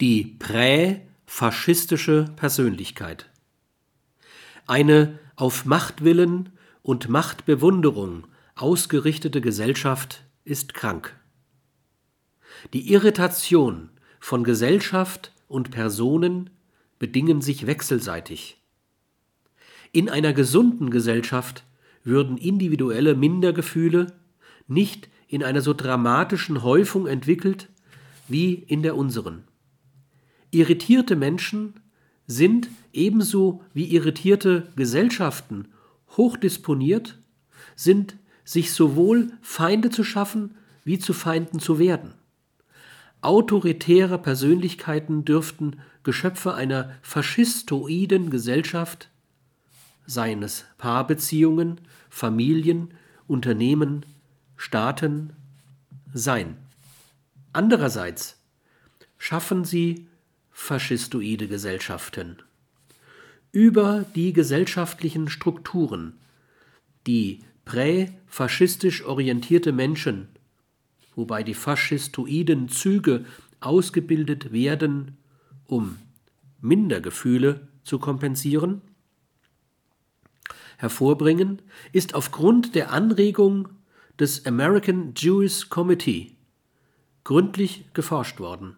die präfaschistische Persönlichkeit. Eine auf Machtwillen und Machtbewunderung ausgerichtete Gesellschaft ist krank. Die Irritation von Gesellschaft und Personen bedingen sich wechselseitig. In einer gesunden Gesellschaft würden individuelle Mindergefühle nicht in einer so dramatischen Häufung entwickelt wie in der unseren. Irritierte Menschen sind ebenso wie irritierte Gesellschaften hochdisponiert, sind sich sowohl Feinde zu schaffen wie zu Feinden zu werden. Autoritäre Persönlichkeiten dürften Geschöpfe einer faschistoiden Gesellschaft, seien es Paarbeziehungen, Familien, Unternehmen, Staaten, sein. Andererseits schaffen sie faschistoide Gesellschaften. Über die gesellschaftlichen Strukturen, die präfaschistisch orientierte Menschen, wobei die faschistoiden Züge ausgebildet werden, um Mindergefühle zu kompensieren, hervorbringen, ist aufgrund der Anregung des American Jewish Committee gründlich geforscht worden.